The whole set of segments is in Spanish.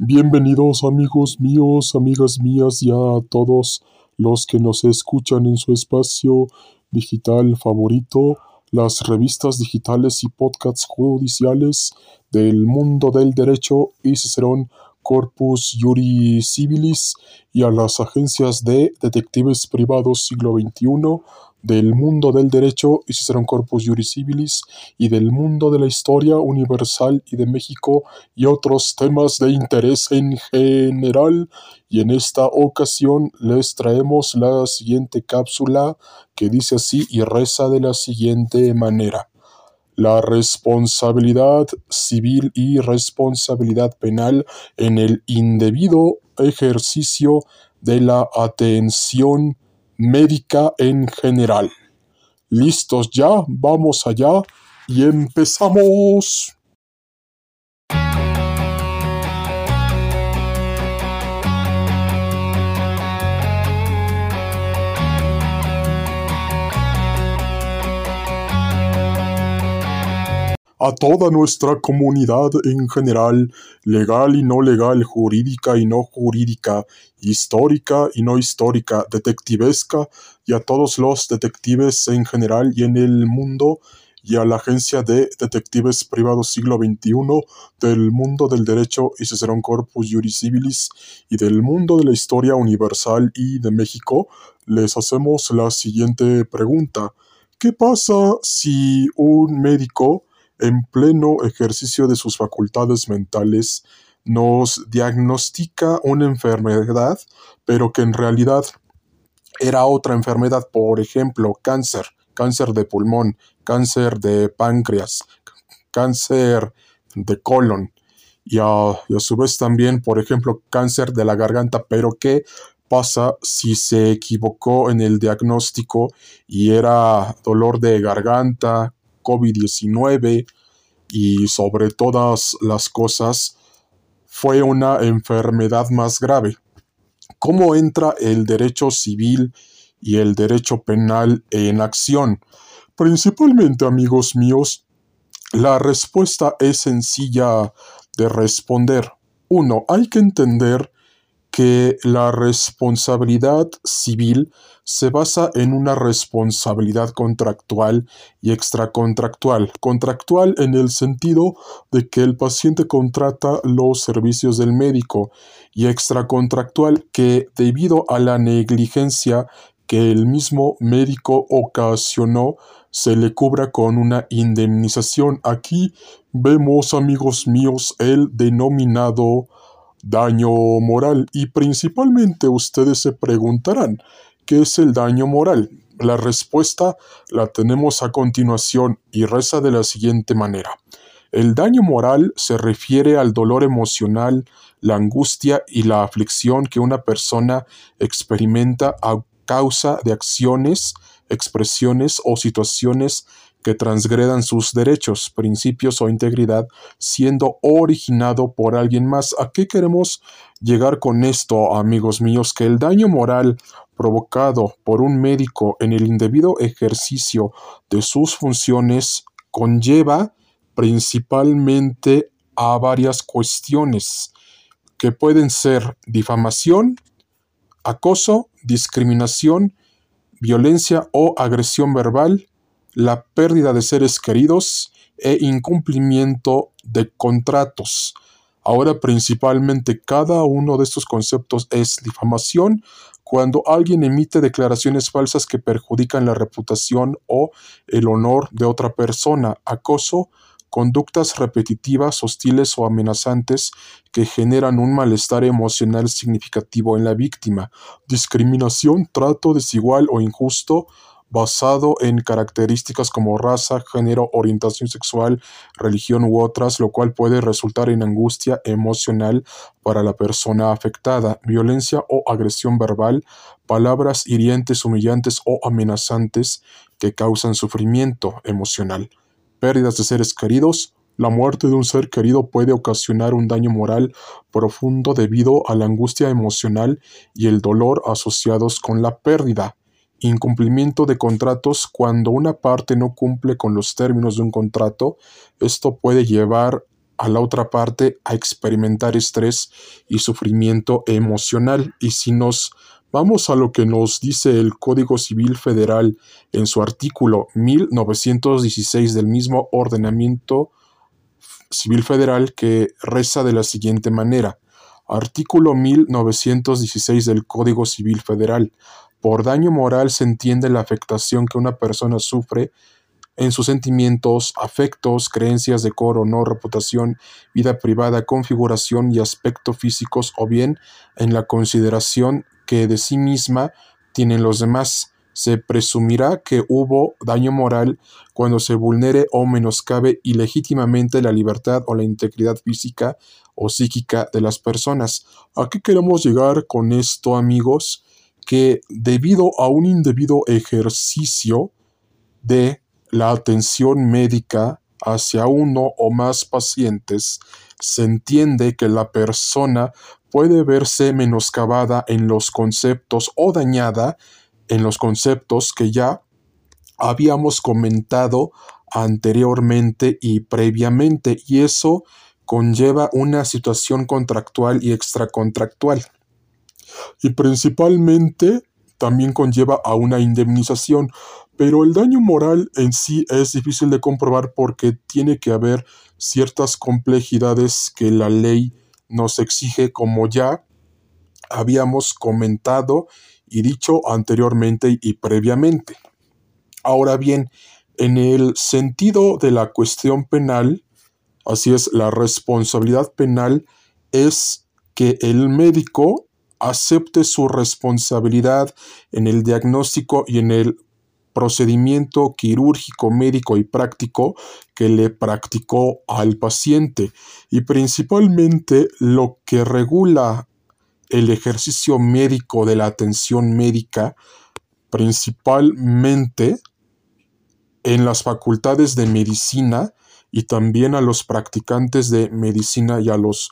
Bienvenidos amigos míos, amigas mías y a todos los que nos escuchan en su espacio digital favorito, las revistas digitales y podcasts judiciales del mundo del derecho y Cicerón Corpus Iuri Civilis y a las agencias de detectives privados siglo XXI del mundo del derecho y Cicerón Corpus Juris Civilis y del mundo de la historia universal y de México y otros temas de interés en general. Y en esta ocasión les traemos la siguiente cápsula que dice así y reza de la siguiente manera. La responsabilidad civil y responsabilidad penal en el indebido ejercicio de la atención médica en general. ¿Listos ya? Vamos allá y empezamos. A toda nuestra comunidad en general, legal y no legal, jurídica y no jurídica, histórica y no histórica, detectivesca, y a todos los detectives en general y en el mundo, y a la Agencia de Detectives Privados Siglo XXI del mundo del derecho y Cicerón Corpus Juris Civilis y del mundo de la historia universal y de México, les hacemos la siguiente pregunta. ¿Qué pasa si un médico en pleno ejercicio de sus facultades mentales, nos diagnostica una enfermedad, pero que en realidad era otra enfermedad, por ejemplo, cáncer, cáncer de pulmón, cáncer de páncreas, cáncer de colon, y a, su vez también, por ejemplo, cáncer de la garganta, pero ¿qué pasa si se equivocó en el diagnóstico y era dolor de garganta, COVID-19 y sobre todas las cosas fue una enfermedad más grave. ¿Cómo entra el derecho civil y el derecho penal en acción? Principalmente, amigos míos, la respuesta es sencilla de responder. Uno, hay que entender que la responsabilidad civil se basa en una responsabilidad contractual y extracontractual. Contractual en el sentido de que el paciente contrata los servicios del médico y extracontractual que debido a la negligencia que el mismo médico ocasionó se le cubra con una indemnización. Aquí vemos, amigos míos, el denominado daño moral y principalmente ustedes se preguntarán, ¿qué es el daño moral? La respuesta la tenemos a continuación y reza de la siguiente manera. El daño moral se refiere al dolor emocional, la angustia y la aflicción que una persona experimenta a causa de acciones, expresiones o situaciones que transgredan sus derechos, principios o integridad, siendo originado por alguien más. ¿A qué queremos llegar con esto, amigos míos? Que el daño moral provocado por un médico en el indebido ejercicio de sus funciones conlleva principalmente a varias cuestiones que pueden ser difamación, acoso, discriminación, violencia o agresión verbal, la pérdida de seres queridos e incumplimiento de contratos. Ahora principalmente cada uno de estos conceptos es difamación cuando alguien emite declaraciones falsas que perjudican la reputación o el honor de otra persona, acoso, conductas repetitivas, hostiles o amenazantes que generan un malestar emocional significativo en la víctima, discriminación, trato desigual o injusto, basado en características como raza, género, orientación sexual, religión u otras, lo cual puede resultar en angustia emocional para la persona afectada, violencia o agresión verbal, palabras hirientes, humillantes o amenazantes que causan sufrimiento emocional, pérdidas de seres queridos, la muerte de un ser querido puede ocasionar un daño moral profundo debido a la angustia emocional y el dolor asociados con la pérdida. Incumplimiento de contratos cuando una parte no cumple con los términos de un contrato, esto puede llevar a la otra parte a experimentar estrés y sufrimiento emocional. Y si nos vamos a lo que nos dice el Código Civil Federal en su artículo 1916 del mismo ordenamiento civil federal que reza de la siguiente manera. Artículo 1916 del Código Civil Federal. Por daño moral se entiende la afectación que una persona sufre en sus sentimientos, afectos, creencias, decoro, no reputación, vida privada, configuración y aspecto físicos o bien en la consideración que de sí misma tienen los demás. Se presumirá que hubo daño moral cuando se vulnere o menoscabe ilegítimamente la libertad o la integridad física o psíquica de las personas. ¿A qué queremos llegar con esto, amigos? Que debido a un indebido ejercicio de la atención médica hacia uno o más pacientes, se entiende que la persona puede verse menoscabada en los conceptos o dañada en los conceptos que ya habíamos comentado anteriormente y previamente, y eso conlleva una situación contractual y extracontractual. Y principalmente también conlleva a una indemnización, pero el daño moral en sí es difícil de comprobar porque tiene que haber ciertas complejidades que la ley nos exige como ya habíamos comentado y dicho anteriormente y previamente. Ahora bien, en el sentido de la cuestión penal, así es, la responsabilidad penal es que el médico acepte su responsabilidad en el diagnóstico y en el procedimiento quirúrgico, médico y práctico que le practicó al paciente. Y principalmente lo que regula el ejercicio médico de la atención médica, principalmente en las facultades de medicina y también a los practicantes de medicina y a los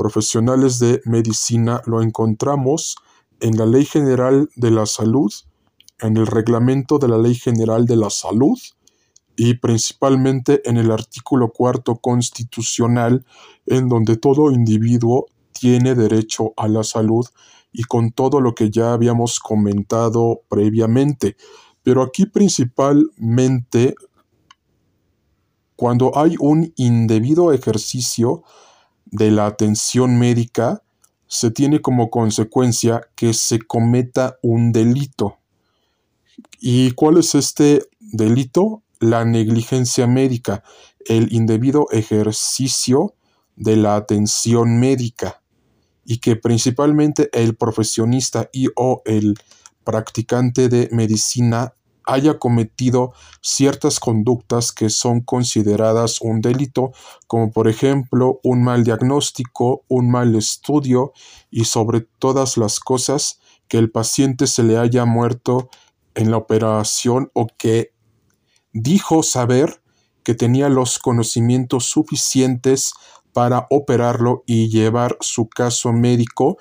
profesionales de medicina lo encontramos en la Ley General de la Salud en el reglamento de la Ley General de la Salud y principalmente en el artículo cuarto constitucional, en donde todo individuo tiene derecho a la salud y con todo lo que ya habíamos comentado previamente. Pero aquí principalmente, cuando hay un indebido ejercicio de la atención médica, se tiene como consecuencia que se cometa un delito. ¿Y cuál es este delito? La negligencia médica, el indebido ejercicio de la atención médica y que principalmente el profesionista y o el practicante de medicina haya cometido ciertas conductas que son consideradas un delito, como por ejemplo un mal diagnóstico, un mal estudio y sobre todas las cosas que el paciente se le haya muerto en la operación o que dijo saber que tenía los conocimientos suficientes para operarlo y llevar su caso médico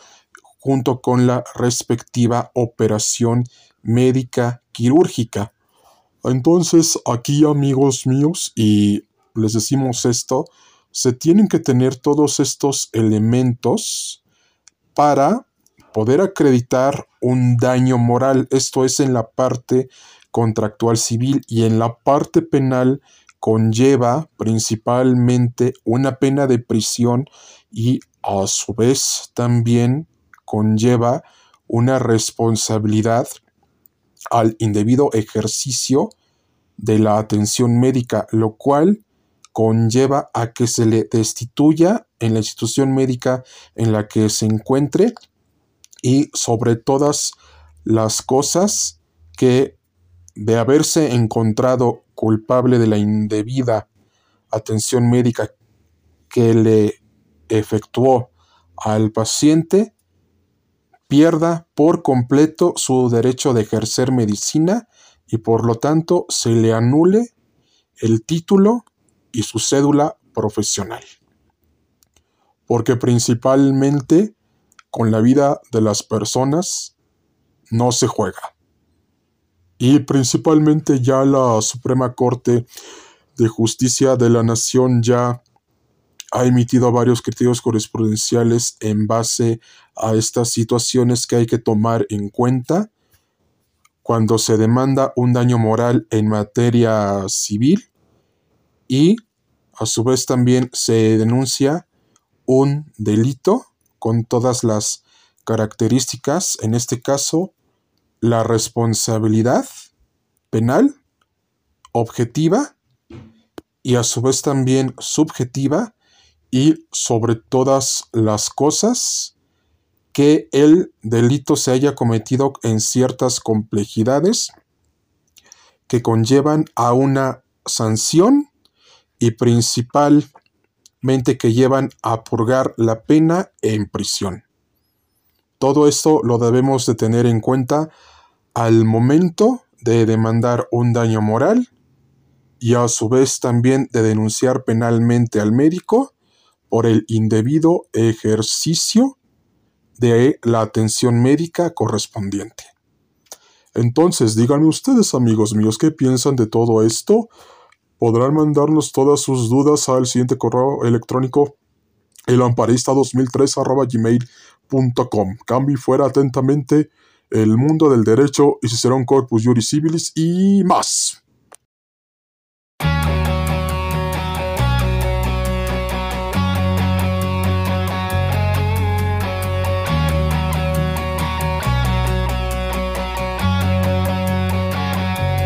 junto con la respectiva operación médica quirúrgica. Entonces, aquí amigos míos, y les decimos esto, se tienen que tener todos estos elementos para poder acreditar un daño moral. Esto es en la parte contractual civil y en la parte penal conlleva principalmente una pena de prisión y a su vez también conlleva una responsabilidad al indebido ejercicio de la atención médica, lo cual conlleva a que se le destituya en la institución médica en la que se encuentre y sobre todas las cosas que de haberse encontrado culpable de la indebida atención médica que le efectuó al paciente, pierda por completo su derecho de ejercer medicina y por lo tanto se le anule el título y su cédula profesional. Porque principalmente con la vida de las personas no se juega. Y principalmente ya la Suprema Corte de Justicia de la Nación ya ha emitido varios criterios jurisprudenciales en base a estas situaciones que hay que tomar en cuenta cuando se demanda un daño moral en materia civil y a su vez también se denuncia un delito con todas las características, en este caso, la responsabilidad penal, objetiva y a su vez también subjetiva y sobre todas las cosas que el delito se haya cometido en ciertas complejidades que conllevan a una sanción y principalmente que llevan a purgar la pena en prisión. Todo esto lo debemos de tener en cuenta al momento de demandar un daño moral y a su vez también de denunciar penalmente al médico por el indebido ejercicio de la atención médica correspondiente. Entonces, díganme ustedes, amigos míos, ¿qué piensan de todo esto? Podrán mandarnos todas sus dudas al siguiente correo electrónico elamparista2003.gmail.com. Cambie fuera atentamente el mundo del derecho y si será un corpus juris civilis y más.